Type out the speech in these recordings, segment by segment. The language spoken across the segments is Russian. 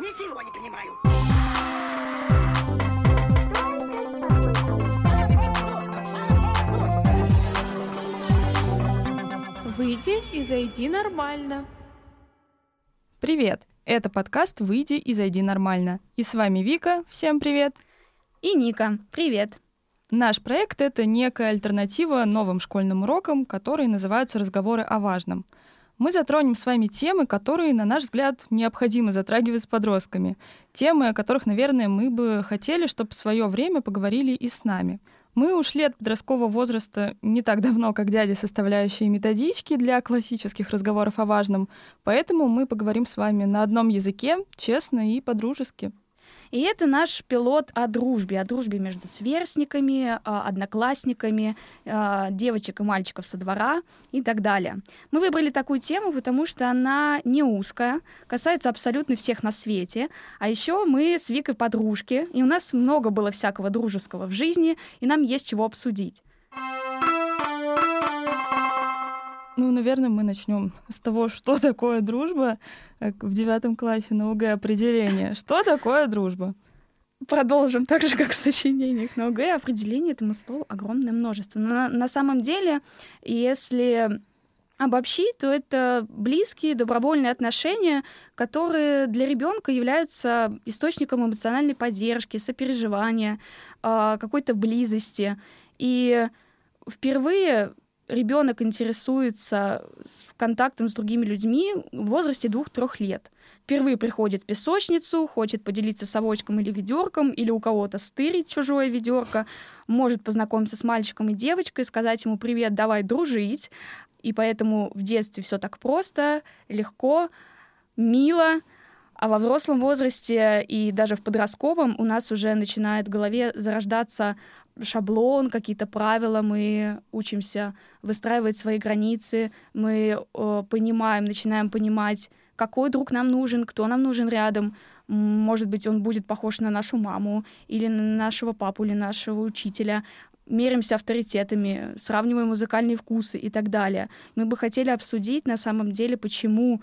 Ничего не понимаю. Выйди и зайди нормально. Привет! Это подкаст «Выйди и зайди нормально». И с вами Вика. Всем привет! И Ника. Привет! Наш проект — это некая альтернатива новым школьным урокам, которые называются «Разговоры о важном». Мы затронем с вами темы, которые, на наш взгляд, необходимо затрагивать с подростками. Темы, о которых, наверное, мы бы хотели, чтобы в свое время поговорили и с нами. Мы ушли от подросткового возраста не так давно, как дяди, составляющие методички для классических разговоров о важном, поэтому мы поговорим с вами на одном языке, честно и по-дружески. И это наш пилот о дружбе, о дружбе между сверстниками, а, одноклассниками, а, девочек и мальчиков со двора и так далее. Мы выбрали такую тему, потому что она не узкая, касается абсолютно всех на свете. А еще мы с Викой подружки, и у нас много было всякого дружеского в жизни, и нам есть чего обсудить. Ну, наверное, мы начнем с того, что такое дружба, как в девятом классе на ОГЭ определение. Что такое дружба? Продолжим так же, как в сочинениях на ОГЭ. Определение этому слову огромное множество. Но на, на самом деле, если обобщить, то это близкие добровольные отношения, которые для ребенка являются источником эмоциональной поддержки, сопереживания, а, какой-то близости. И впервые ребенок интересуется контактом с другими людьми в возрасте двух-трех лет. Впервые приходит в песочницу, хочет поделиться совочком или ведерком, или у кого-то стырить чужое ведерко, может познакомиться с мальчиком и девочкой, сказать ему «привет, давай дружить». И поэтому в детстве все так просто, легко, мило, а во взрослом возрасте и даже в подростковом у нас уже начинает в голове зарождаться шаблон, какие-то правила, мы учимся выстраивать свои границы, мы э, понимаем, начинаем понимать, какой друг нам нужен, кто нам нужен рядом. Может быть, он будет похож на нашу маму или на нашего папу или нашего учителя. Меримся авторитетами, сравниваем музыкальные вкусы и так далее. Мы бы хотели обсудить на самом деле, почему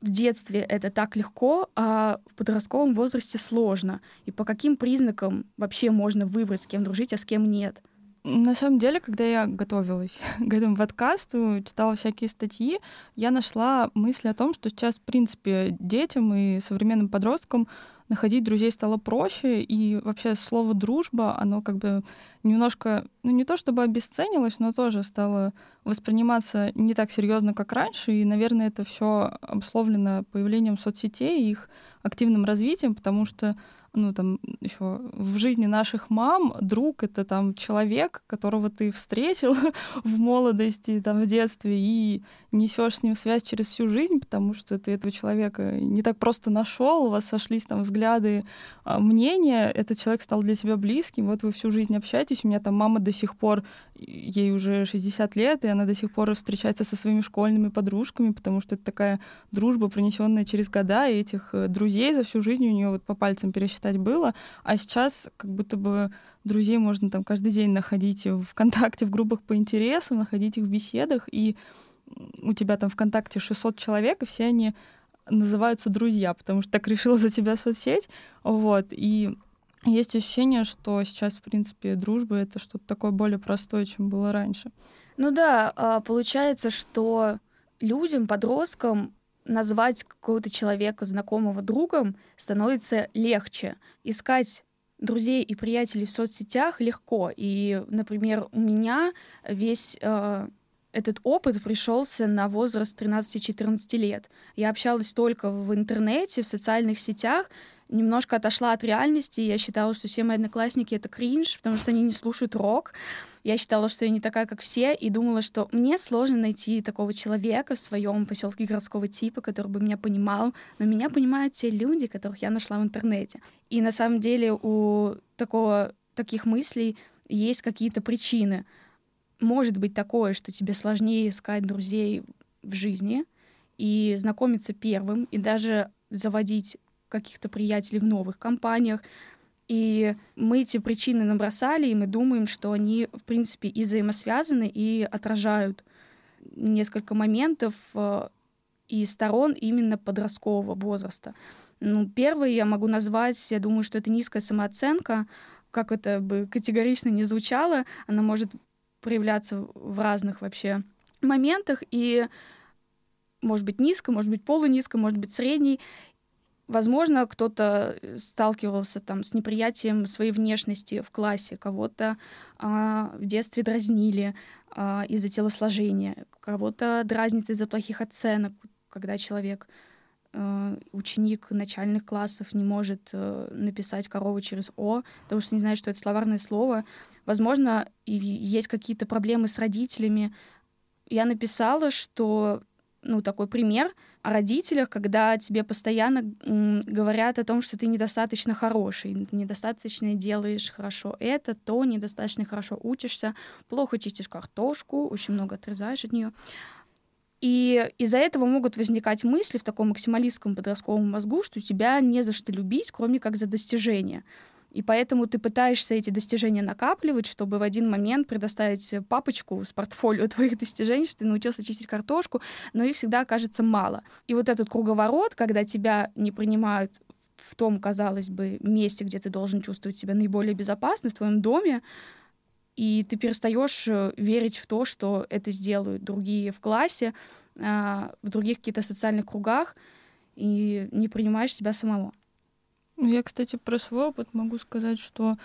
в детстве это так легко, а в подростковом возрасте сложно. И по каким признакам вообще можно выбрать, с кем дружить, а с кем нет? На самом деле, когда я готовилась к этому подкасту, читала всякие статьи, я нашла мысли о том, что сейчас, в принципе, детям и современным подросткам находить друзей стало проще, и вообще слово «дружба», оно как бы немножко, ну не то чтобы обесценилось, но тоже стало восприниматься не так серьезно, как раньше, и, наверное, это все обусловлено появлением соцсетей и их активным развитием, потому что ну, там, еще в жизни наших мам друг — это там человек, которого ты встретил в молодости, там, в детстве, и несешь с ним связь через всю жизнь, потому что ты этого человека не так просто нашел, у вас сошлись там взгляды, а, мнения, этот человек стал для тебя близким, вот вы всю жизнь общаетесь, у меня там мама до сих пор, ей уже 60 лет, и она до сих пор встречается со своими школьными подружками, потому что это такая дружба, пронесенная через года, и этих э, друзей за всю жизнь у нее вот по пальцам пересчитать было, а сейчас как будто бы друзей можно там каждый день находить в ВКонтакте, в группах по интересам, находить их в беседах, и у тебя там ВКонтакте 600 человек, и все они называются друзья, потому что так решила за тебя соцсеть, вот, и есть ощущение, что сейчас, в принципе, дружба — это что-то такое более простое, чем было раньше. Ну да, а, получается, что людям, подросткам назвать какого-то человека знакомого другом становится легче. Искать друзей и приятелей в соцсетях легко. И, например, у меня весь э, этот опыт пришелся на возраст 13-14 лет. Я общалась только в интернете, в социальных сетях, немножко отошла от реальности. Я считала, что все мои одноклассники — это кринж, потому что они не слушают рок. Я считала, что я не такая, как все, и думала, что мне сложно найти такого человека в своем поселке городского типа, который бы меня понимал, но меня понимают те люди, которых я нашла в интернете. И на самом деле у такого, таких мыслей есть какие-то причины — может быть такое, что тебе сложнее искать друзей в жизни и знакомиться первым, и даже заводить каких-то приятелей в новых компаниях. И мы эти причины набросали, и мы думаем, что они, в принципе, и взаимосвязаны, и отражают несколько моментов. и сторон именно подросткового возраста. Ну, первый я могу назвать, я думаю, что это низкая самооценка, как это бы категорично не звучало, она может проявляться в разных вообще моментах, и может быть низко, может быть полунизко, может быть средний. Возможно, кто-то сталкивался там с неприятием своей внешности в классе, кого-то а, в детстве дразнили а, из-за телосложения, кого-то дразнит из-за плохих оценок, когда человек а, ученик начальных классов не может а, написать корову через О, потому что не знает, что это словарное слово. Возможно, есть какие-то проблемы с родителями. Я написала, что ну, такой пример о родителях, когда тебе постоянно говорят о том, что ты недостаточно хороший, недостаточно делаешь хорошо это, то, недостаточно хорошо учишься, плохо чистишь картошку, очень много отрезаешь от нее. И из-за этого могут возникать мысли в таком максималистском подростковом мозгу, что тебя не за что любить, кроме как за достижения. И поэтому ты пытаешься эти достижения накапливать, чтобы в один момент предоставить папочку с портфолио твоих достижений, что ты научился чистить картошку, но их всегда окажется мало. И вот этот круговорот, когда тебя не принимают в том, казалось бы, месте, где ты должен чувствовать себя наиболее безопасно, в твоем доме, и ты перестаешь э, верить в то, что это сделают другие в классе, а, в других каких-то социальных кругах, и не принимаешь себя самого. Ну, я, кстати, про свой опыт могу сказать, что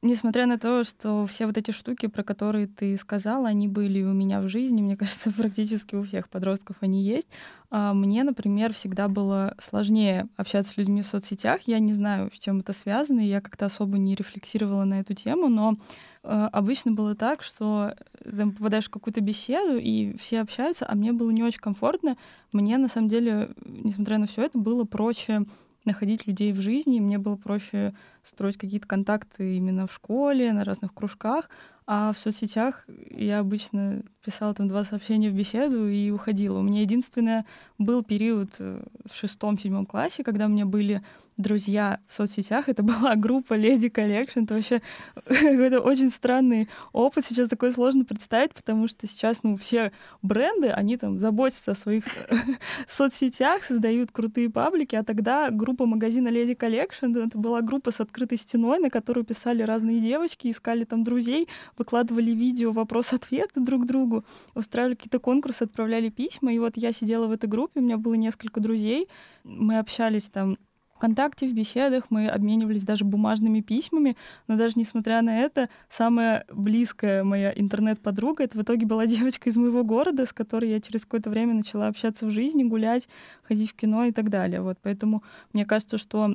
несмотря на то, что все вот эти штуки, про которые ты сказала, они были у меня в жизни, мне кажется, практически у всех подростков они есть. А мне, например, всегда было сложнее общаться с людьми в соцсетях. Я не знаю, с чем это связано, и я как-то особо не рефлексировала на эту тему, но э, обычно было так, что ты попадаешь в какую-то беседу, и все общаются, а мне было не очень комфортно. Мне, на самом деле, несмотря на все это, было проще находить людей в жизни, и мне было проще строить какие-то контакты именно в школе, на разных кружках, а в соцсетях я обычно писала там два сообщения в беседу и уходила. У меня единственное был период э, в шестом-седьмом классе, когда у меня были друзья в соцсетях. Это была группа Lady Collection. Это вообще это очень странный опыт. Сейчас такое сложно представить, потому что сейчас, ну, все бренды, они там заботятся о своих соцсетях, создают крутые паблики, а тогда группа магазина Lady Collection, это была группа с открытой стеной, на которую писали разные девочки, искали там друзей, выкладывали видео, вопрос-ответы друг другу, устраивали какие-то конкурсы, отправляли письма. И вот я сидела в этой группе, у меня было несколько друзей, мы общались там ВКонтакте, в беседах мы обменивались даже бумажными письмами, но даже несмотря на это, самая близкая моя интернет-подруга, это в итоге была девочка из моего города, с которой я через какое-то время начала общаться в жизни, гулять, ходить в кино и так далее. Вот, поэтому мне кажется, что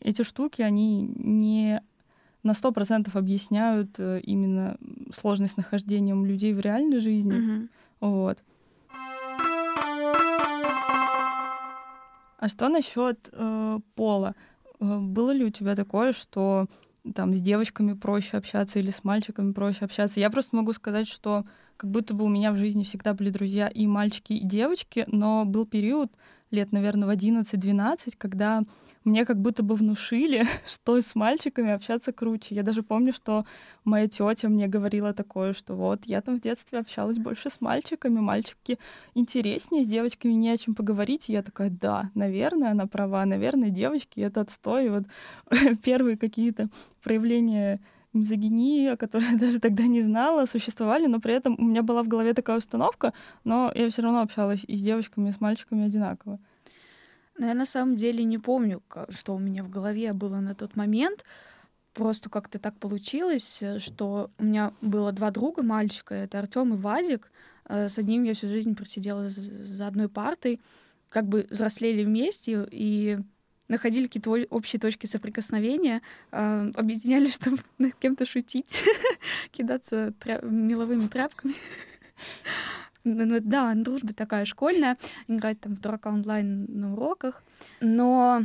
эти штуки, они не на сто процентов объясняют э, именно сложность нахождения людей в реальной жизни. Mm-hmm. Вот. А что насчет э, пола? Э, было ли у тебя такое, что там с девочками проще общаться или с мальчиками проще общаться? Я просто могу сказать, что как будто бы у меня в жизни всегда были друзья и мальчики, и девочки, но был период лет, наверное, в 11-12, когда мне как будто бы внушили, что с мальчиками общаться круче. Я даже помню, что моя тетя мне говорила такое, что вот я там в детстве общалась больше с мальчиками, мальчики интереснее, с девочками не о чем поговорить. И я такая, да, наверное, она права, наверное, девочки — это отстой. И вот первые какие-то проявления мизогинии, о которой я даже тогда не знала, существовали, но при этом у меня была в голове такая установка, но я все равно общалась и с девочками, и с мальчиками одинаково. Но я на самом деле не помню, что у меня в голове было на тот момент. Просто как-то так получилось, э, что у меня было два друга мальчика, это Артем и Вадик. Э, с одним я всю жизнь просидела за одной партой, как бы взрослели вместе и находили какие-то общие точки соприкосновения, э, объединяли, чтобы над кем-то шутить, кидаться меловыми тряпками. Да, дружба такая школьная, играть там в дурака онлайн на уроках. Но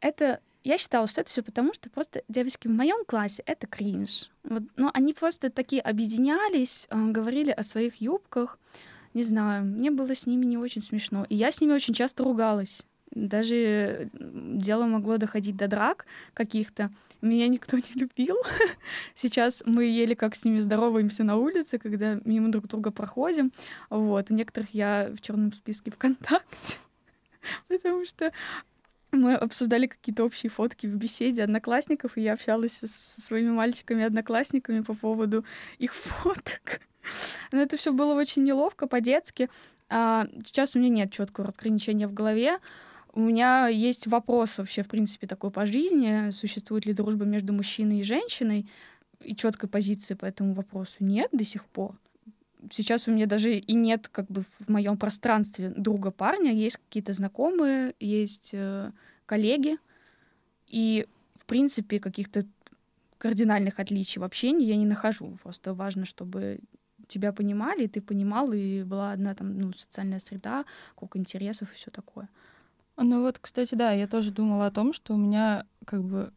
это я считала, что это все потому, что просто девочки в моем классе это кринж. Вот, ну, они просто такие объединялись, э, говорили о своих юбках. Не знаю, мне было с ними не очень смешно. И я с ними очень часто ругалась. Даже дело могло доходить до драк каких-то. Меня никто не любил. Сейчас мы еле как с ними здороваемся на улице, когда мимо друг друга проходим. Вот. У некоторых я в черном списке ВКонтакте, потому что мы обсуждали какие-то общие фотки в беседе одноклассников, и я общалась со своими мальчиками-одноклассниками по поводу их фоток. Но это все было очень неловко, по-детски. А сейчас у меня нет четкого разграничения в голове. У меня есть вопрос вообще, в принципе, такой по жизни. Существует ли дружба между мужчиной и женщиной? И четкой позиции по этому вопросу нет до сих пор. Сейчас у меня даже и нет как бы в моем пространстве друга парня. Есть какие-то знакомые, есть э, коллеги. И, в принципе, каких-то кардинальных отличий в общении я не нахожу. Просто важно, чтобы тебя понимали, и ты понимал, и была одна там, ну, социальная среда, круг интересов и все такое. Ну вот, кстати, да, я тоже думала о том, что у меня как бы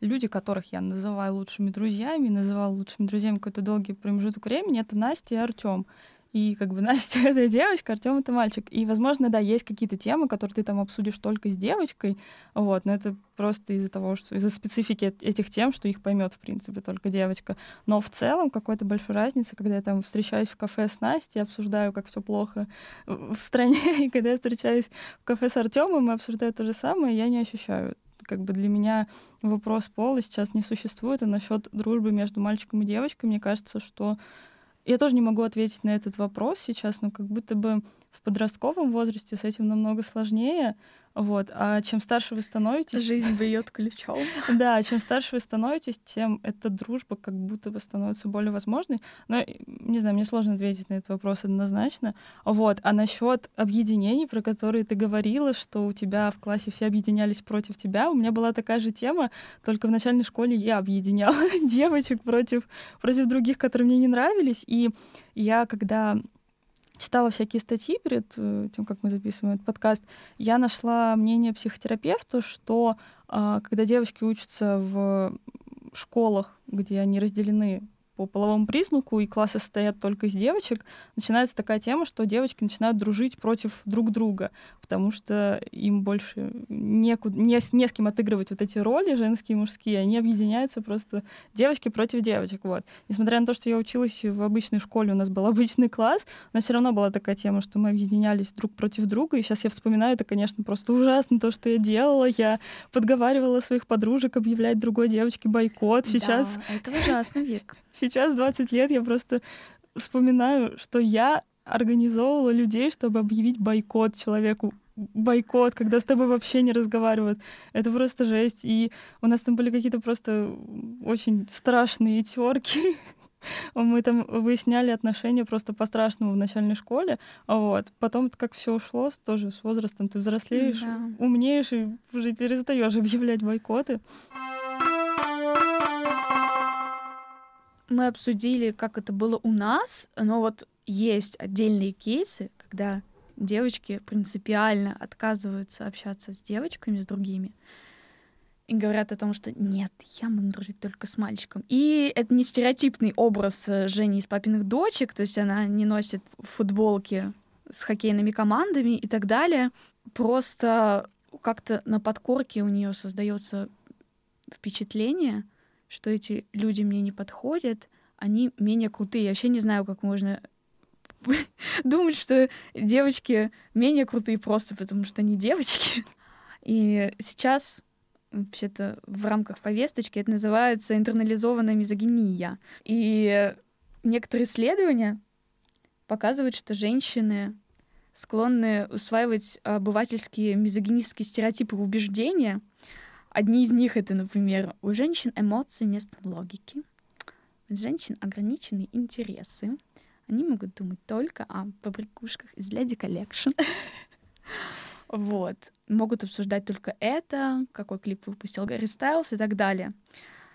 люди, которых я называю лучшими друзьями, называла лучшими друзьями какой-то долгий промежуток времени, это Настя и Артем. И как бы Настя — это девочка, Артем это мальчик. И, возможно, да, есть какие-то темы, которые ты там обсудишь только с девочкой, вот, но это просто из-за того, что из-за специфики этих тем, что их поймет, в принципе, только девочка. Но в целом какой-то большой разницы, когда я там встречаюсь в кафе с Настей, обсуждаю, как все плохо в стране, и когда я встречаюсь в кафе с Артемом и обсуждаю то же самое, я не ощущаю как бы для меня вопрос пола сейчас не существует. А насчет дружбы между мальчиком и девочкой, мне кажется, что я тоже не могу ответить на этот вопрос сейчас, но как будто бы в подростковом возрасте с этим намного сложнее. Вот. А чем старше вы становитесь... Жизнь бьет ключом. Да, чем старше вы становитесь, тем эта дружба как будто бы становится более возможной. Но, не знаю, мне сложно ответить на этот вопрос однозначно. Вот. А насчет объединений, про которые ты говорила, что у тебя в классе все объединялись против тебя, у меня была такая же тема, только в начальной школе я объединяла девочек против, против других, которые мне не нравились. И я, когда читала всякие статьи перед э, тем, как мы записываем этот подкаст, я нашла мнение психотерапевта, что а, когда девочки учатся в школах, где они разделены по половому признаку, и классы состоят только из девочек, начинается такая тема, что девочки начинают дружить против друг друга, потому что им больше некуда, не, не с кем отыгрывать вот эти роли женские и мужские, они объединяются просто девочки против девочек. Вот. Несмотря на то, что я училась в обычной школе, у нас был обычный класс, но все равно была такая тема, что мы объединялись друг против друга, и сейчас я вспоминаю, это, конечно, просто ужасно то, что я делала. Я подговаривала своих подружек объявлять другой девочке бойкот. Сейчас... Да, это ужасно, Вик сейчас 20 лет я просто вспоминаю, что я организовывала людей, чтобы объявить бойкот человеку бойкот, когда с тобой вообще не разговаривают. Это просто жесть. И у нас там были какие-то просто очень страшные терки. Мы там выясняли отношения просто по-страшному в начальной школе. Вот. Потом, как все ушло, тоже с возрастом ты взрослеешь, да. умнеешь и уже перестаешь объявлять бойкоты. Мы обсудили, как это было у нас, но вот есть отдельные кейсы, когда девочки принципиально отказываются общаться с девочками, с другими, и говорят о том, что нет, я буду дружить только с мальчиком. И это не стереотипный образ э, Жени из папиных дочек, то есть она не носит футболки с хоккейными командами и так далее. Просто как-то на подкорке у нее создается впечатление, что эти люди мне не подходят, они менее крутые. Я вообще не знаю, как можно думать, что девочки менее крутые просто потому, что они девочки. И сейчас вообще-то в рамках повесточки это называется интернализованная мизогиния. И некоторые исследования показывают, что женщины склонны усваивать обывательские мизогинистские стереотипы и убеждения, Одни из них это, например, у женщин эмоции вместо логики, у женщин ограниченные интересы. Они могут думать только о побрякушках из Lady Collection. Вот. Могут обсуждать только это, какой клип выпустил Гарри Стайлз и так далее.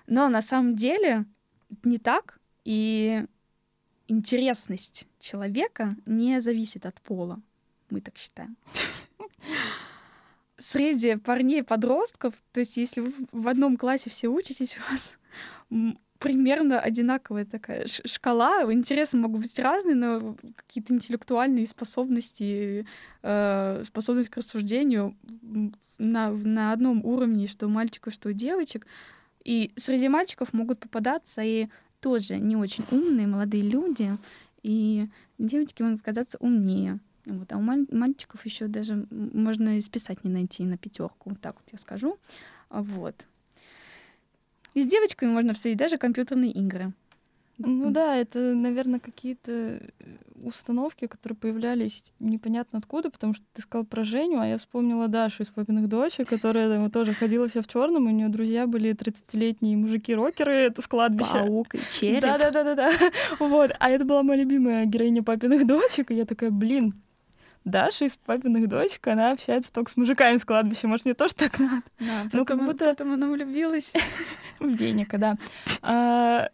Но на самом деле не так, и интересность человека не зависит от пола. Мы так считаем среди парней-подростков, то есть если вы в одном классе все учитесь, у вас примерно одинаковая такая шкала. Интересы могут быть разные, но какие-то интеллектуальные способности, э, способность к рассуждению на, на одном уровне, что у мальчиков, что у девочек. И среди мальчиков могут попадаться и тоже не очень умные молодые люди, и девочки могут казаться умнее. Вот. А у мальчиков еще даже можно списать не найти на пятерку, вот так вот я скажу. Вот. И с девочками можно обсудить даже компьютерные игры. Ну да, это, наверное, какие-то э, установки, которые появлялись непонятно откуда, потому что ты сказал про Женю, а я вспомнила Дашу из папиных дочек, которая там, тоже ходила вся в черном, и у нее друзья были 30-летние мужики-рокеры, это с кладбища. Паук и череп. Да-да-да-да-да. Вот. А это была моя любимая героиня папиных дочек, и я такая, блин, Даша из папиных дочек, она общается только с мужиками с кладбища. Может, мне тоже так надо? Да, ну, как будто... Потом она влюбилась. В Веника, да. А,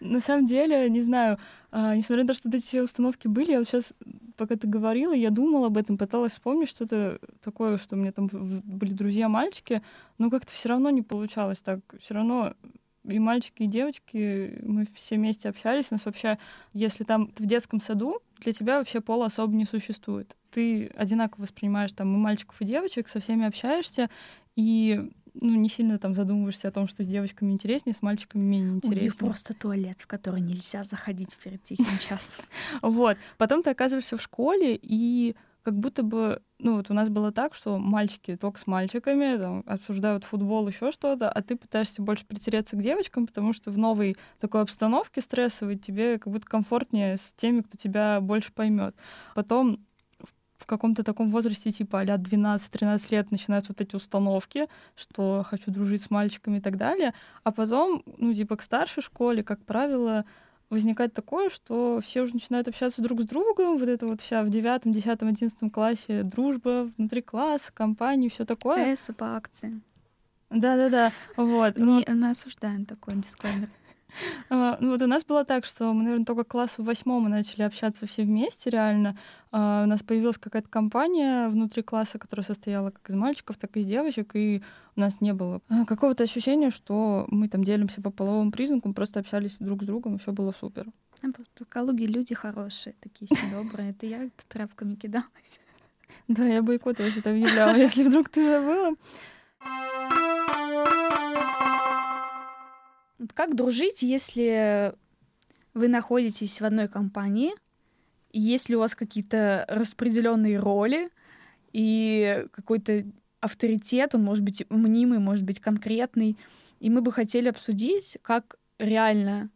на самом деле, не знаю, а, несмотря на то, что эти все установки были, я вот сейчас, пока ты говорила, я думала об этом, пыталась вспомнить что-то такое, что у меня там были друзья-мальчики, но как-то все равно не получалось так. Все равно и мальчики, и девочки, мы все вместе общались. У нас вообще, если там в детском саду, для тебя вообще пола особо не существует. Ты одинаково воспринимаешь там и мальчиков, и девочек, со всеми общаешься, и ну, не сильно там задумываешься о том, что с девочками интереснее, с мальчиками менее интереснее. У них просто туалет, в который нельзя заходить перед тихим часом. Вот. Потом ты оказываешься в школе, и как будто бы, ну вот у нас было так, что мальчики только с мальчиками там, обсуждают футбол, еще что-то, а ты пытаешься больше притереться к девочкам, потому что в новой такой обстановке стрессовой тебе как будто комфортнее с теми, кто тебя больше поймет. Потом в каком-то таком возрасте, типа а 12-13 лет, начинаются вот эти установки, что хочу дружить с мальчиками и так далее. А потом, ну, типа, к старшей школе, как правило, возникает такое, что все уже начинают общаться друг с другом, вот это вот вся в девятом, десятом, одиннадцатом классе дружба внутри класса, компании, все такое. Эсса по акции. Да-да-да, вот. Не, мы осуждаем такой дисклеймер. А, ну вот у нас было так, что мы, наверное, только к классу восьмом мы начали общаться все вместе реально. А, у нас появилась какая-то компания внутри класса, которая состояла как из мальчиков, так и из девочек, и у нас не было а, какого-то ощущения, что мы там делимся по половым признакам, просто общались друг с другом, и все было супер. А просто в Калуге люди хорошие, такие все добрые. Это я тряпками кидалась. Да, я бойкот вообще там являла, если вдруг ты забыла. Как дружить, если вы находитесь в одной компании, если у вас какие-то распределенные роли и какой-то авторитет, он может быть мнимый, может быть конкретный, и мы бы хотели обсудить, как реально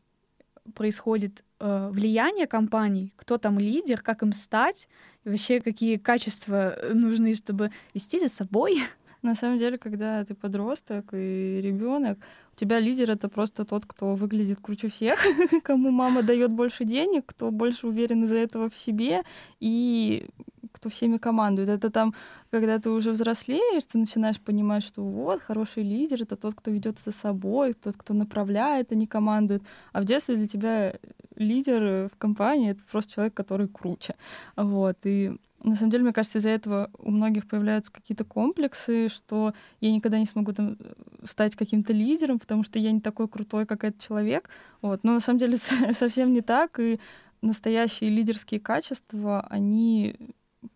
происходит э, влияние компаний, кто там лидер, как им стать, и вообще какие качества нужны, чтобы вести за собой. На самом деле, когда ты подросток и ребенок, у тебя лидер это просто тот, кто выглядит круче всех, кому мама дает больше денег, кто больше уверен из-за этого в себе и кто всеми командует. Это там, когда ты уже взрослеешь, ты начинаешь понимать, что вот хороший лидер это тот, кто ведет за собой, тот, кто направляет, а не командует. А в детстве для тебя лидер в компании это просто человек, который круче. Вот. И на самом деле, мне кажется, из-за этого у многих появляются какие-то комплексы, что я никогда не смогу там стать каким-то лидером, потому что я не такой крутой, как этот человек. Вот. Но на самом деле совсем не так, и настоящие лидерские качества, они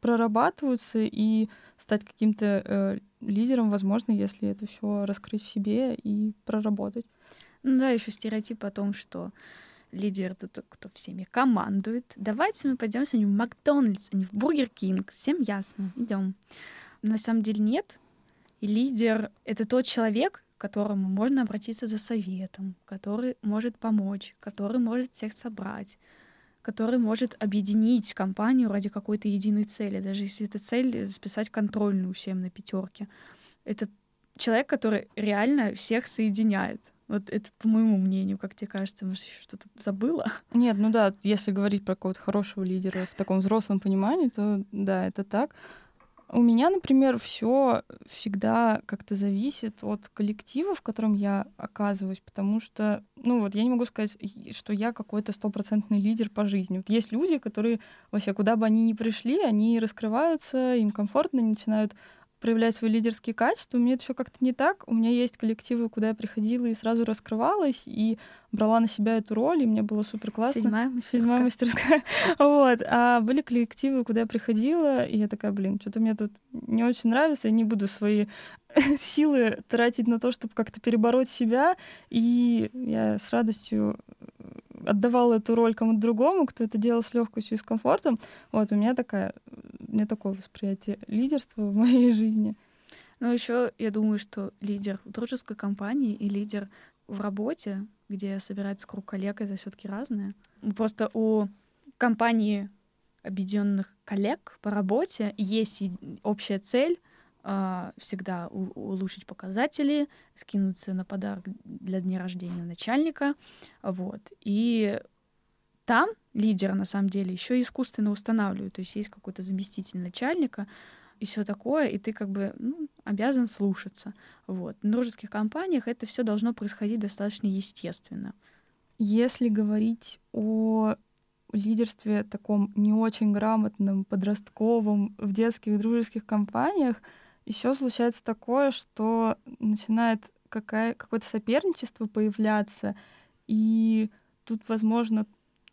прорабатываются, и стать каким-то э, лидером возможно, если это все раскрыть в себе и проработать. Ну да, еще стереотип о том, что лидер — это тот, кто всеми командует. Давайте мы пойдем сегодня в Макдональдс, а не в Бургер Кинг. Всем ясно. Идем. На самом деле нет. И лидер — это тот человек, к которому можно обратиться за советом, который может помочь, который может всех собрать, который может объединить компанию ради какой-то единой цели, даже если эта цель списать контрольную всем на пятерке. Это человек, который реально всех соединяет. Вот это по моему мнению, как тебе кажется, может, еще что-то забыла? Нет, ну да, если говорить про какого-то хорошего лидера в таком взрослом понимании, то да, это так. У меня, например, все всегда как-то зависит от коллектива, в котором я оказываюсь, потому что, ну вот, я не могу сказать, что я какой-то стопроцентный лидер по жизни. Вот есть люди, которые вообще, куда бы они ни пришли, они раскрываются, им комфортно, они начинают проявлять свои лидерские качества. У меня это все как-то не так. У меня есть коллективы, куда я приходила и сразу раскрывалась, и брала на себя эту роль, и мне было супер классно. Седьмая мастерская. Седьмая мастерская. вот. А были коллективы, куда я приходила, и я такая, блин, что-то мне тут не очень нравится, я не буду свои силы тратить на то, чтобы как-то перебороть себя. И я с радостью отдавала эту роль кому-то другому, кто это делал с легкостью и с комфортом. Вот у меня такая, у меня такое восприятие лидерства в моей жизни. Но еще я думаю, что лидер в дружеской компании и лидер в работе, где собирается круг коллег, это все-таки разное. Просто у компании объединенных коллег по работе есть общая цель всегда улучшить показатели, скинуться на подарок для дня рождения начальника, вот. И там лидера на самом деле еще искусственно устанавливают, то есть есть какой-то заместитель начальника и все такое, и ты как бы ну, обязан слушаться. Вот. В дружеских компаниях это все должно происходить достаточно естественно. Если говорить о лидерстве таком не очень грамотном, подростковом, в детских дружеских компаниях, еще случается такое, что начинает какая, какое-то соперничество появляться, и тут, возможно,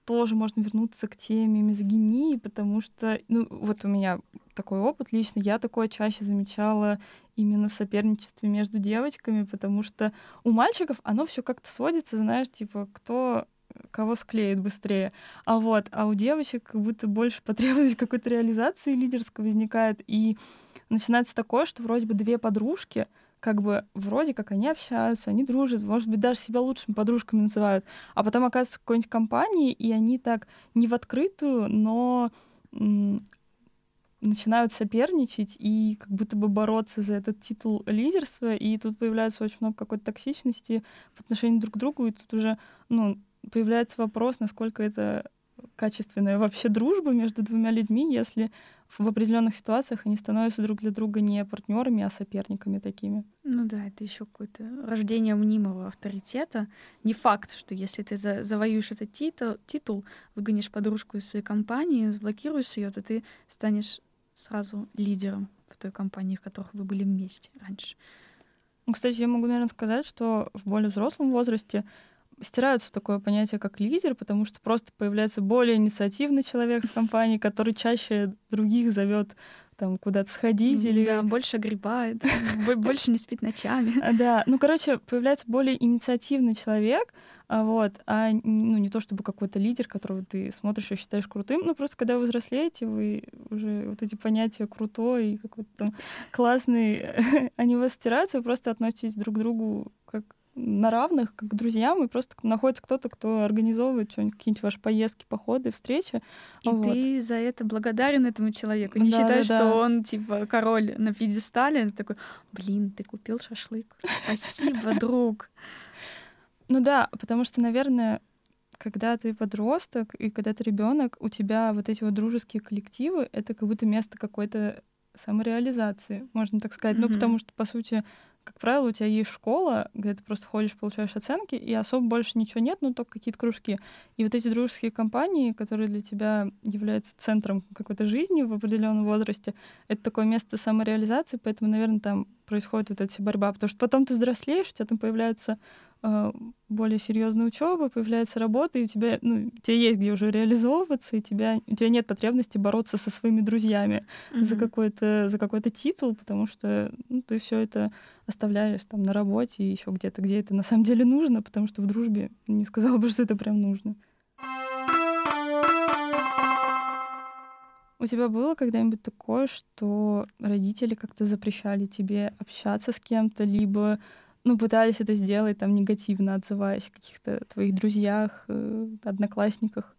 тоже можно вернуться к теме мизогинии, потому что, ну, вот у меня такой опыт лично, я такое чаще замечала именно в соперничестве между девочками, потому что у мальчиков оно все как-то сводится, знаешь, типа, кто кого склеит быстрее. А вот, а у девочек как будто больше потребность какой-то реализации лидерской возникает, и начинается такое, что вроде бы две подружки, как бы вроде как они общаются, они дружат, может быть, даже себя лучшими подружками называют, а потом оказываются в какой-нибудь компании, и они так не в открытую, но начинают соперничать и как будто бы бороться за этот титул лидерства, и тут появляется очень много какой-то токсичности в отношении друг к другу, и тут уже, ну, появляется вопрос, насколько это качественная вообще дружба между двумя людьми, если в определенных ситуациях они становятся друг для друга не партнерами, а соперниками такими. Ну да, это еще какое-то рождение мнимого авторитета. Не факт, что если ты за завоюешь этот титул, титул, выгонишь подружку из своей компании, заблокируешь ее, то ты станешь сразу лидером в той компании, в которых вы были вместе раньше. Ну, кстати, я могу, наверное, сказать, что в более взрослом возрасте стираются такое понятие, как лидер, потому что просто появляется более инициативный человек в компании, который чаще других зовет там куда-то сходить или... Да, больше огребает, больше не спит ночами. А, да, ну, короче, появляется более инициативный человек, а вот, а ну, не то чтобы какой-то лидер, которого ты смотришь и считаешь крутым, ну, просто когда вы взрослеете, вы уже вот эти понятия крутой и какой-то там классный, они у вас стираются, вы просто относитесь друг к другу как на равных, как к друзьям, и просто находится кто-то, кто организовывает какие-нибудь ваши поездки, походы, встречи. И вот. ты за это благодарен этому человеку. Не да, считаешь, да, что да. он, типа, король на пьедестале, ты такой, блин, ты купил шашлык. Спасибо, друг. Ну да, потому что, наверное, когда ты подросток и когда ты ребенок, у тебя вот эти вот дружеские коллективы, это как будто место какой-то самореализации, можно так сказать. Mm-hmm. Ну, потому что, по сути, как правило, у тебя есть школа, где ты просто ходишь, получаешь оценки, и особо больше ничего нет, ну только какие-то кружки. И вот эти дружеские компании, которые для тебя являются центром какой-то жизни в определенном возрасте, это такое место самореализации, поэтому, наверное, там происходит вот эта борьба, потому что потом ты взрослеешь, у тебя там появляются э, более серьезная учеба, появляется работа, и у тебя, ну, тебе есть где уже реализовываться, и тебя, у тебя нет потребности бороться со своими друзьями mm-hmm. за какой-то за какой-то титул, потому что ну, ты все это оставляешь там на работе и еще где-то, где это на самом деле нужно, потому что в дружбе не сказала бы, что это прям нужно. У тебя было когда-нибудь такое, что родители как-то запрещали тебе общаться с кем-то, либо ну, пытались это сделать, там, негативно отзываясь о каких-то твоих друзьях, э, одноклассниках?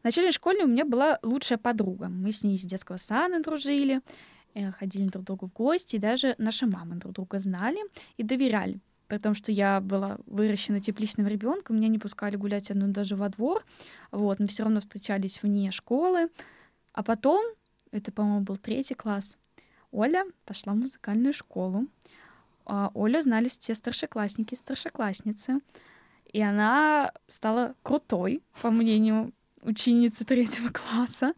В начальной школе у меня была лучшая подруга. Мы с ней с детского сада дружили, ходили друг к другу в гости, и даже наши мамы друг друга знали и доверяли. При том, что я была выращена тепличным ребенком, меня не пускали гулять одну даже во двор. Вот, мы все равно встречались вне школы. А потом, это, по-моему, был третий класс, Оля пошла в музыкальную школу. А, Олю знали все старшеклассники, старшеклассницы. И она стала крутой, по мнению ученицы третьего класса.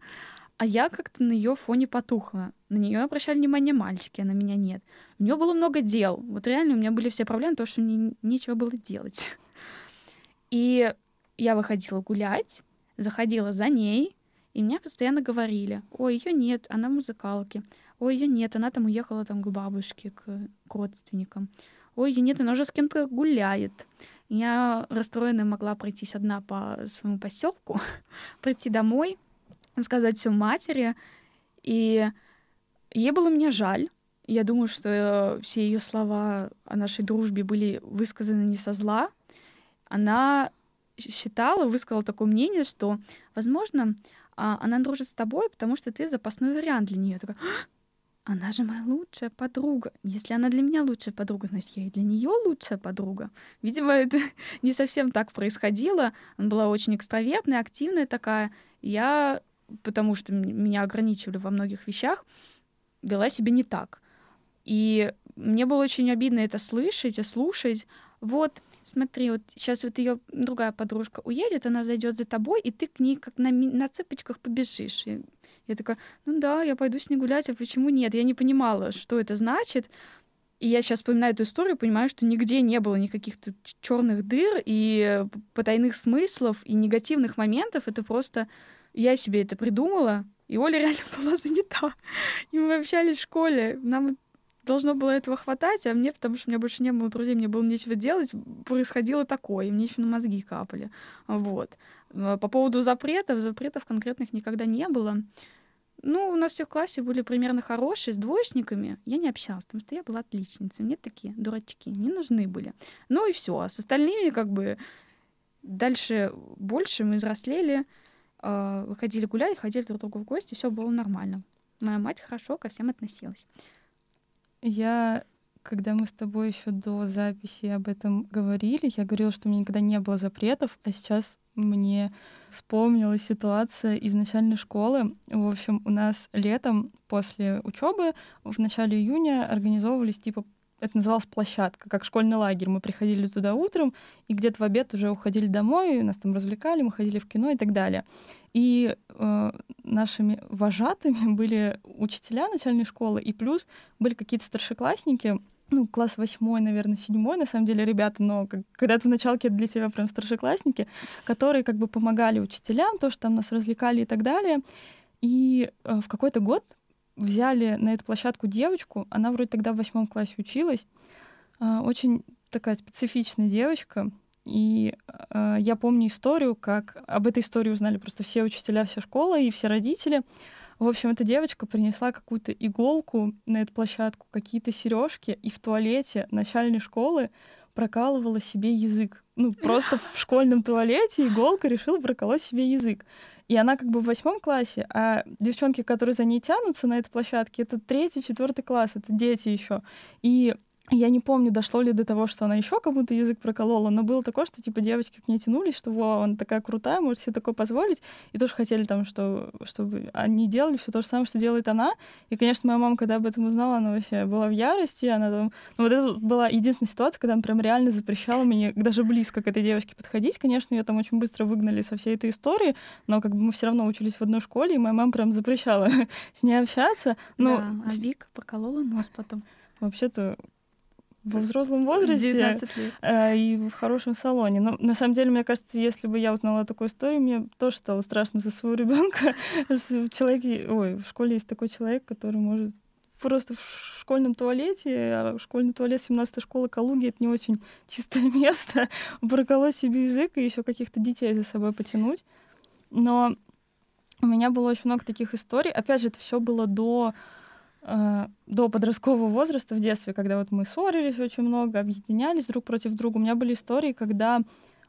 А я как-то на ее фоне потухла. На нее обращали внимание мальчики, а на меня нет. У нее было много дел. Вот реально у меня были все проблемы, потому что мне нечего было делать. И я выходила гулять, заходила за ней, и мне постоянно говорили, ой, ее нет, она в музыкалке, ой, ее нет, она там уехала там к бабушке, к, к родственникам, ой, ее нет, она уже с кем-то гуляет. Я расстроенная могла пройтись одна по своему поселку, прийти домой, сказать все матери, и ей было меня жаль. Я думаю, что все ее слова о нашей дружбе были высказаны не со зла. Она считала, высказала такое мнение, что, возможно, а, она дружит с тобой, потому что ты запасной вариант для нее. Она же моя лучшая подруга. Если она для меня лучшая подруга, значит, я и для нее лучшая подруга. Видимо, это не совсем так происходило. Она была очень экстравертная, активная такая. Я, потому что меня ограничивали во многих вещах, вела себя не так. И мне было очень обидно это слышать и слушать. Вот, смотри, вот сейчас вот ее другая подружка уедет, она зайдет за тобой, и ты к ней как на, на цыпочках побежишь. И я такая, ну да, я пойду с ней гулять, а почему нет? Я не понимала, что это значит. И я сейчас вспоминаю эту историю, понимаю, что нигде не было никаких черных дыр и потайных смыслов и негативных моментов. Это просто я себе это придумала, и Оля реально была занята. И мы общались в школе. Нам должно было этого хватать, а мне, потому что у меня больше не было друзей, мне было нечего делать, происходило такое, и мне еще на мозги капали. Вот. По поводу запретов, запретов конкретных никогда не было. Ну, у нас все в классе были примерно хорошие, с двоечниками я не общалась, потому что я была отличницей. Мне такие дурачки не нужны были. Ну и все. А с остальными как бы дальше больше мы взрослели, а, выходили гулять, ходили друг к другу в гости, все было нормально. Моя мать хорошо ко всем относилась. Я, когда мы с тобой еще до записи об этом говорили, я говорила, что у меня никогда не было запретов, а сейчас мне вспомнилась ситуация из начальной школы. В общем, у нас летом после учебы в начале июня организовывались типа это называлось площадка, как школьный лагерь. Мы приходили туда утром, и где-то в обед уже уходили домой, нас там развлекали, мы ходили в кино и так далее. И э, нашими вожатыми были учителя начальной школы, и плюс были какие-то старшеклассники, ну, класс восьмой, наверное, седьмой, на самом деле, ребята, но как, когда ты в началке, для тебя прям старшеклассники, которые как бы помогали учителям, то, что там нас развлекали и так далее. И э, в какой-то год взяли на эту площадку девочку, она вроде тогда в восьмом классе училась, э, очень такая специфичная девочка, и э, я помню историю, как об этой истории узнали просто все учителя, вся школа и все родители. В общем, эта девочка принесла какую-то иголку на эту площадку, какие-то сережки, и в туалете начальной школы прокалывала себе язык. Ну, просто в школьном туалете иголка решила проколоть себе язык. И она как бы в восьмом классе, а девчонки, которые за ней тянутся на этой площадке, это третий, четвертый класс, это дети еще. И я не помню, дошло ли до того, что она еще кому-то язык проколола, но было такое, что типа девочки к ней тянулись, что во, она такая крутая, может себе такое позволить. И тоже хотели там, что, чтобы они делали все то же самое, что делает она. И, конечно, моя мама, когда об этом узнала, она вообще была в ярости. Она там... Ну, вот это была единственная ситуация, когда она прям реально запрещала мне даже близко к этой девочке подходить. Конечно, ее там очень быстро выгнали со всей этой истории, но как бы мы все равно учились в одной школе, и моя мама прям запрещала с ней общаться. Ну, да, а Вика проколола нос потом. Вообще-то во взрослом возрасте 19 лет. Э, и в хорошем салоне. Но на самом деле, мне кажется, если бы я узнала такую историю, мне тоже стало страшно за своего ребенка. в человеке, ой, в школе есть такой человек, который может просто в школьном туалете, а школьный туалет 17-й школы Калуги — это не очень чистое место, проколоть себе язык и еще каких-то детей за собой потянуть. Но у меня было очень много таких историй. Опять же, это все было до до подросткового возраста в детстве, когда вот мы ссорились очень много, объединялись друг против друга. У меня были истории, когда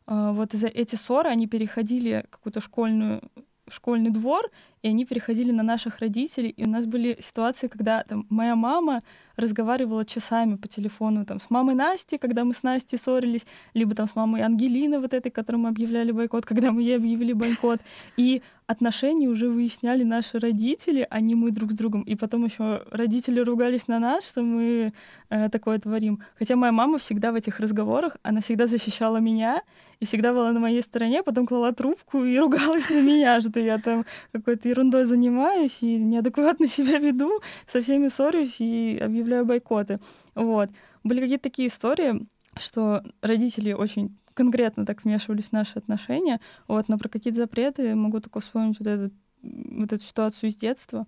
э, вот за эти ссоры они переходили какую-то школьную школьный двор, и они переходили на наших родителей. И у нас были ситуации, когда там, моя мама разговаривала часами по телефону там, с мамой Настей, когда мы с Настей ссорились, либо там с мамой Ангелины, вот этой, которой мы объявляли бойкот, когда мы ей объявили бойкот. И отношения уже выясняли наши родители, а не мы друг с другом. И потом еще родители ругались на нас, что мы э, такое творим. Хотя моя мама всегда в этих разговорах, она всегда защищала меня и всегда была на моей стороне, потом клала трубку и ругалась на меня, что я там какой-то ерундой занимаюсь и неадекватно себя веду, со всеми ссорюсь и объявляю бойкоты. Вот. Были какие-то такие истории, что родители очень конкретно так вмешивались в наши отношения. Вот, но про какие-то запреты могу только вспомнить вот, этот, вот эту ситуацию из детства.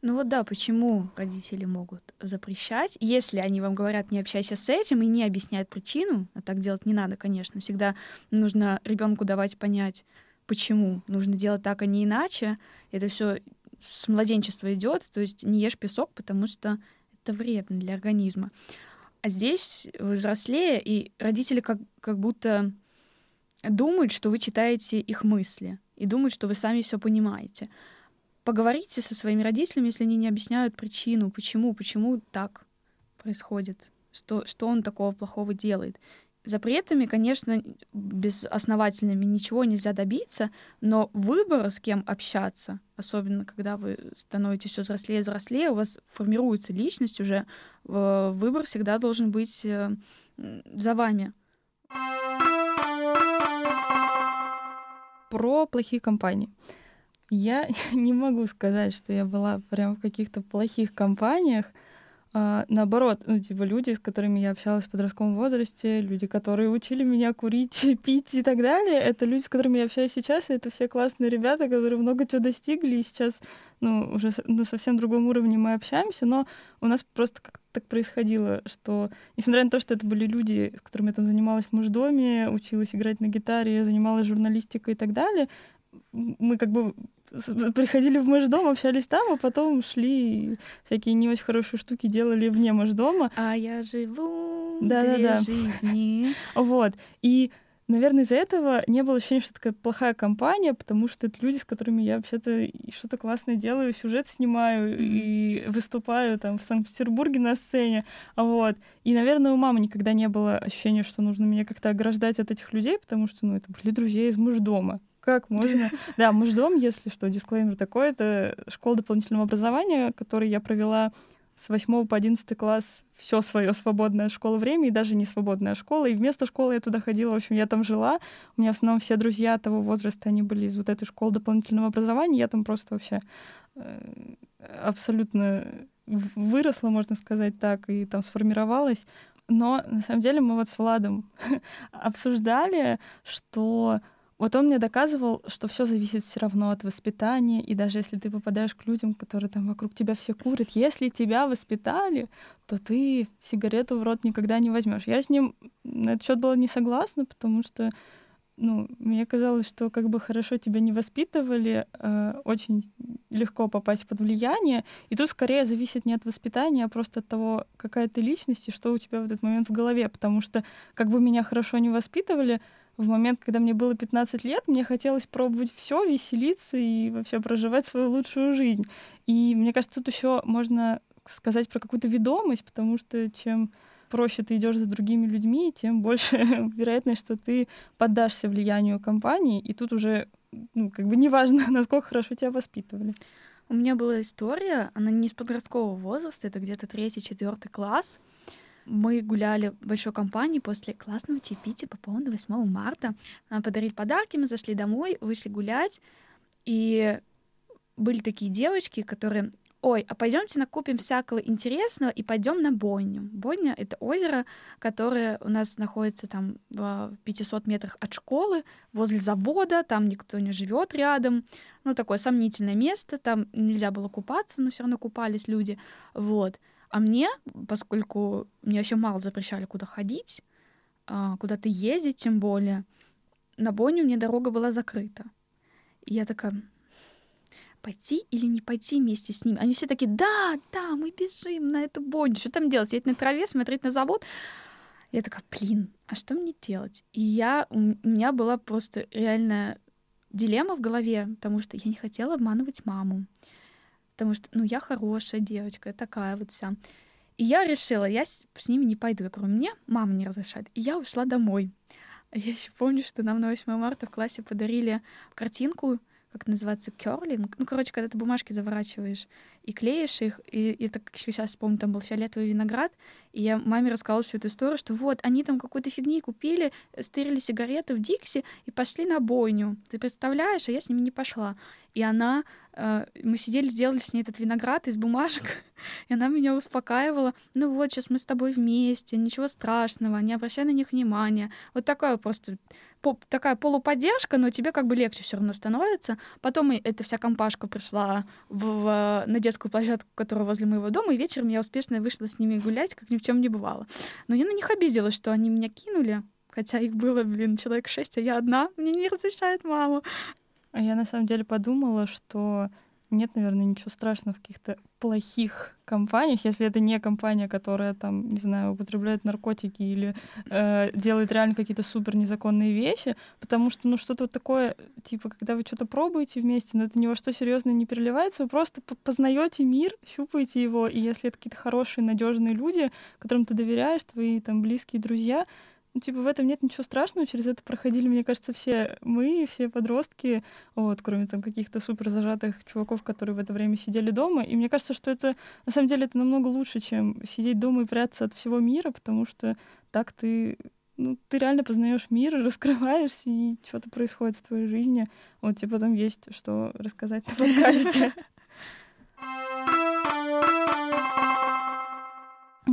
Ну вот да, почему родители могут запрещать, если они вам говорят, не общайся с этим и не объясняют причину, а так делать не надо, конечно. Всегда нужно ребенку давать понять, почему нужно делать так, а не иначе. Это все с младенчества идет, то есть не ешь песок, потому что это вредно для организма. А здесь взрослее, и родители как, как будто думают, что вы читаете их мысли, и думают, что вы сами все понимаете. Поговорите со своими родителями, если они не объясняют причину, почему, почему так происходит, что, что он такого плохого делает. Запретами, конечно, безосновательными ничего нельзя добиться, но выбор, с кем общаться, особенно когда вы становитесь все взрослее и взрослее, у вас формируется личность уже, выбор всегда должен быть э, за вами. Про плохие компании. Я не могу сказать, что я была прям в каких-то плохих компаниях, а, наоборот, ну, типа, люди, с которыми я общалась в подростковом возрасте, люди, которые учили меня курить, пить и так далее, это люди, с которыми я общаюсь сейчас, и это все классные ребята, которые много чего достигли, и сейчас, ну, уже на совсем другом уровне мы общаемся, но у нас просто как так происходило, что, несмотря на то, что это были люди, с которыми я там занималась в муждоме, училась играть на гитаре, занималась журналистикой и так далее, мы как бы приходили в мой дом, общались там, а потом шли всякие не очень хорошие штуки делали вне дома. А я живу да, две да, да. жизни. Вот. И Наверное, из-за этого не было ощущения, что это такая плохая компания, потому что это люди, с которыми я вообще-то что-то классное делаю, сюжет снимаю и выступаю там в Санкт-Петербурге на сцене. Вот. И, наверное, у мамы никогда не было ощущения, что нужно меня как-то ограждать от этих людей, потому что, ну, это были друзья из дома как можно? Да, муждом, если что, дисклеймер такой, это школа дополнительного образования, которую я провела с 8 по 11 класс все свое свободное школа время и даже не свободная школа. И вместо школы я туда ходила, в общем, я там жила. У меня в основном все друзья того возраста, они были из вот этой школы дополнительного образования. Я там просто вообще э, абсолютно выросла, можно сказать так, и там сформировалась. Но на самом деле мы вот с Владом обсуждали, что вот он мне доказывал, что все зависит все равно от воспитания, и даже если ты попадаешь к людям, которые там вокруг тебя все курят, если тебя воспитали, то ты сигарету в рот никогда не возьмешь. Я с ним на этот счет была не согласна, потому что ну, мне казалось, что как бы хорошо тебя не воспитывали, э, очень легко попасть под влияние. И тут скорее зависит не от воспитания, а просто от того, какая ты личность и что у тебя в этот момент в голове. Потому что как бы меня хорошо не воспитывали, в момент, когда мне было 15 лет, мне хотелось пробовать все, веселиться и вообще проживать свою лучшую жизнь. И мне кажется, тут еще можно сказать про какую-то ведомость, потому что чем проще ты идешь за другими людьми, тем больше вероятность, что ты поддашься влиянию компании, и тут уже ну, как бы неважно, насколько хорошо тебя воспитывали. У меня была история, она не из подросткового возраста, это где-то третий, четвертый класс. Мы гуляли в большой компании после классного чаепития по поводу 8 марта. Нам подарили подарки, мы зашли домой, вышли гулять, и были такие девочки, которые ой, а пойдемте накупим всякого интересного и пойдем на Бойню. Бойня — это озеро, которое у нас находится там в 500 метрах от школы, возле завода, там никто не живет рядом. Ну, такое сомнительное место, там нельзя было купаться, но все равно купались люди. Вот. А мне, поскольку мне еще мало запрещали куда ходить, а, куда-то ездить, тем более, на Бонню мне дорога была закрыта. И я такая, пойти или не пойти вместе с ними? Они все такие, да, да, мы бежим на эту Бонню. Что там делать? Сидеть на траве, смотреть на завод? Я такая, блин, а что мне делать? И я, у меня была просто реальная дилемма в голове, потому что я не хотела обманывать маму потому что, ну, я хорошая девочка, такая вот вся. И я решила, я с, с ними не пойду. Я говорю, мне мама не разрешает. И я ушла домой. А я еще помню, что нам на 8 марта в классе подарили картинку как называется, керлинг. Ну, короче, когда ты бумажки заворачиваешь и клеишь их, и, и так сейчас помню, там был фиолетовый виноград, и я маме рассказала всю эту историю, что вот, они там какой-то фигни купили, стырили сигареты в Дикси и пошли на бойню. Ты представляешь? А я с ними не пошла. И она мы сидели, сделали с ней этот виноград из бумажек, и она меня успокаивала. Ну вот, сейчас мы с тобой вместе, ничего страшного, не обращай на них внимания. Вот такая просто по, такая полуподдержка, но тебе как бы легче все равно становится. Потом эта вся компашка пришла в, в, на детскую площадку, которая возле моего дома, и вечером я успешно вышла с ними гулять, как ни в чем не бывало. Но я на них обиделась, что они меня кинули, хотя их было, блин, человек шесть, а я одна, мне не разрешает мама. А я на самом деле подумала, что нет, наверное, ничего страшного в каких-то плохих компаниях, если это не компания, которая там, не знаю, употребляет наркотики или э, делает реально какие-то супер незаконные вещи, потому что, ну, что-то вот такое, типа, когда вы что-то пробуете вместе, но это ни во что серьезно не переливается, вы просто познаете мир, щупаете его, и если это какие-то хорошие, надежные люди, которым ты доверяешь, твои там близкие друзья, ну, типа, в этом нет ничего страшного, через это проходили, мне кажется, все мы, все подростки, вот, кроме там каких-то супер зажатых чуваков, которые в это время сидели дома. И мне кажется, что это, на самом деле, это намного лучше, чем сидеть дома и прятаться от всего мира, потому что так ты ну, ты реально познаешь мир, раскрываешься, и что-то происходит в твоей жизни. Вот тебе потом есть что рассказать на подкасте.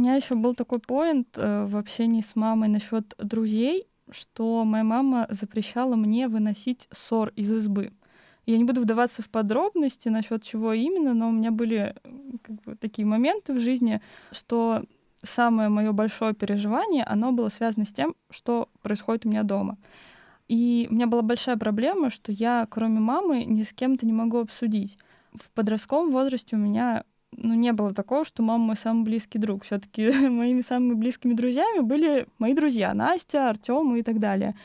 Меня еще был такой поинт э, в общении с мамой насчет друзей, что моя мама запрещала мне выносить ссор из избы. Я не буду вдаваться в подробности насчет чего именно, но у меня были как бы, такие моменты в жизни, что самое мое большое переживание, оно было связано с тем, что происходит у меня дома. И у меня была большая проблема, что я, кроме мамы, ни с кем-то не могу обсудить. В подростковом возрасте у меня ну, не было такого, что мама мой самый близкий друг. все таки моими самыми близкими друзьями были мои друзья, Настя, Артем и так далее.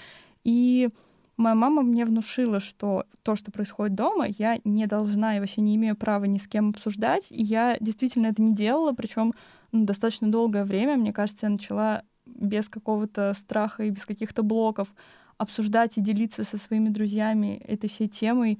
И моя мама мне внушила, что то, что происходит дома, я не должна и вообще не имею права ни с кем обсуждать. И я действительно это не делала, причем ну, достаточно долгое время, мне кажется, я начала без какого-то страха и без каких-то блоков обсуждать и делиться со своими друзьями этой всей темой,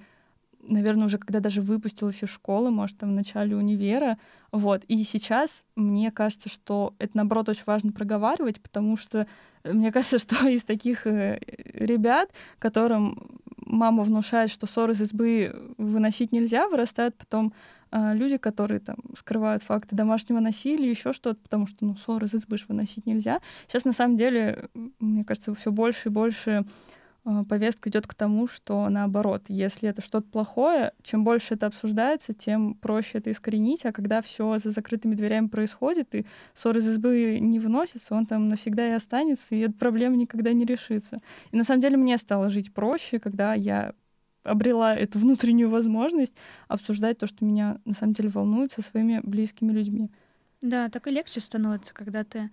наверное, уже когда даже выпустилась из школы, может, там в начале универа, вот. И сейчас мне кажется, что это, наоборот, очень важно проговаривать, потому что э, мне кажется, что из таких э, ребят, которым мама внушает, что ссоры из избы выносить нельзя, вырастают потом э, люди, которые там скрывают факты домашнего насилия, еще что-то, потому что, ну, ссоры из избы выносить нельзя. Сейчас, на самом деле, мне кажется, все больше и больше а, повестка идет к тому, что наоборот, если это что-то плохое, чем больше это обсуждается, тем проще это искоренить, а когда все за закрытыми дверями происходит, и ссор из избы не выносится, он там навсегда и останется, и эта проблема никогда не решится. И на самом деле мне стало жить проще, когда я обрела эту внутреннюю возможность обсуждать то, что меня на самом деле волнует со своими близкими людьми. Да, так и легче становится, когда ты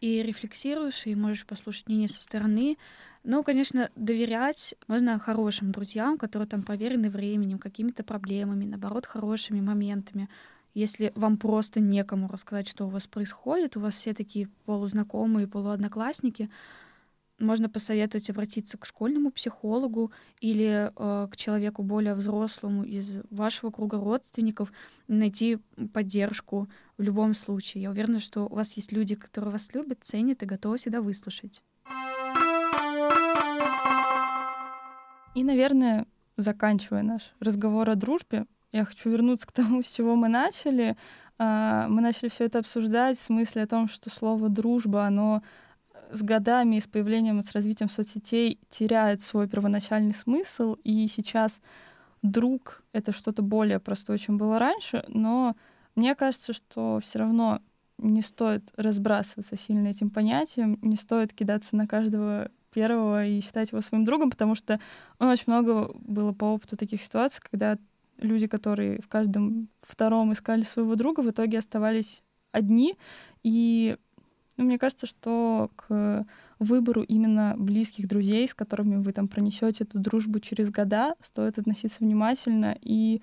и рефлексируешь, и можешь послушать мнение со стороны, ну, конечно, доверять можно хорошим друзьям, которые там проверены временем, какими-то проблемами, наоборот, хорошими моментами. Если вам просто некому рассказать, что у вас происходит, у вас все такие полузнакомые, полуодноклассники, можно посоветовать обратиться к школьному психологу или э, к человеку более взрослому из вашего круга родственников, найти поддержку в любом случае. Я уверена, что у вас есть люди, которые вас любят, ценят и готовы всегда выслушать. И, наверное, заканчивая наш разговор о дружбе, я хочу вернуться к тому, с чего мы начали. А, мы начали все это обсуждать в смысле о том, что слово дружба, оно с годами, с появлением, с развитием соцсетей теряет свой первоначальный смысл, и сейчас друг — это что-то более простое, чем было раньше, но мне кажется, что все равно не стоит разбрасываться сильно этим понятием, не стоит кидаться на каждого первого и считать его своим другом, потому что он очень много было по опыту таких ситуаций, когда люди, которые в каждом втором искали своего друга, в итоге оставались одни. И ну, мне кажется, что к выбору именно близких друзей, с которыми вы там пронесете эту дружбу через года, стоит относиться внимательно. И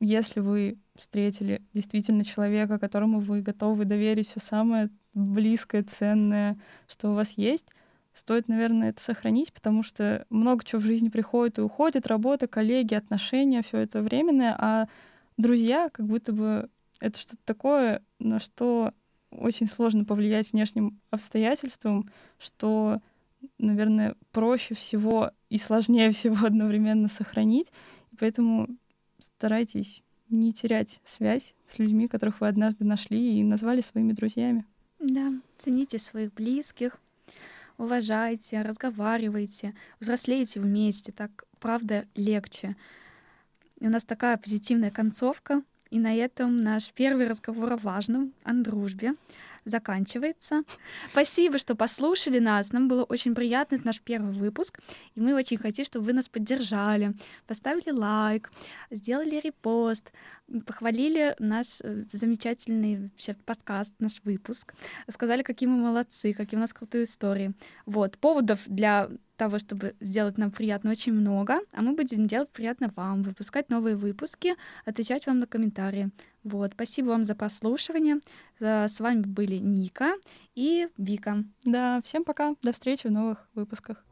если вы встретили действительно человека, которому вы готовы доверить все самое близкое, ценное, что у вас есть, стоит, наверное, это сохранить, потому что много чего в жизни приходит и уходит, работа, коллеги, отношения, все это временное, а друзья как будто бы это что-то такое, на что очень сложно повлиять внешним обстоятельствам, что, наверное, проще всего и сложнее всего одновременно сохранить. И поэтому старайтесь не терять связь с людьми, которых вы однажды нашли и назвали своими друзьями. Да, цените своих близких, уважайте, разговаривайте, взрослейте вместе, так правда легче. И у нас такая позитивная концовка. И на этом наш первый разговор о важном, о дружбе заканчивается. Спасибо, что послушали нас. Нам было очень приятно. Это наш первый выпуск. И мы очень хотим, чтобы вы нас поддержали, поставили лайк, сделали репост, похвалили наш э, замечательный вообще подкаст, наш выпуск, сказали, какие мы молодцы, какие у нас крутые истории. Вот. Поводов для того, чтобы сделать нам приятно, очень много, а мы будем делать приятно вам, выпускать новые выпуски, отвечать вам на комментарии. Вот, спасибо вам за прослушивание. С вами были Ника и Вика. Да, всем пока, до встречи в новых выпусках.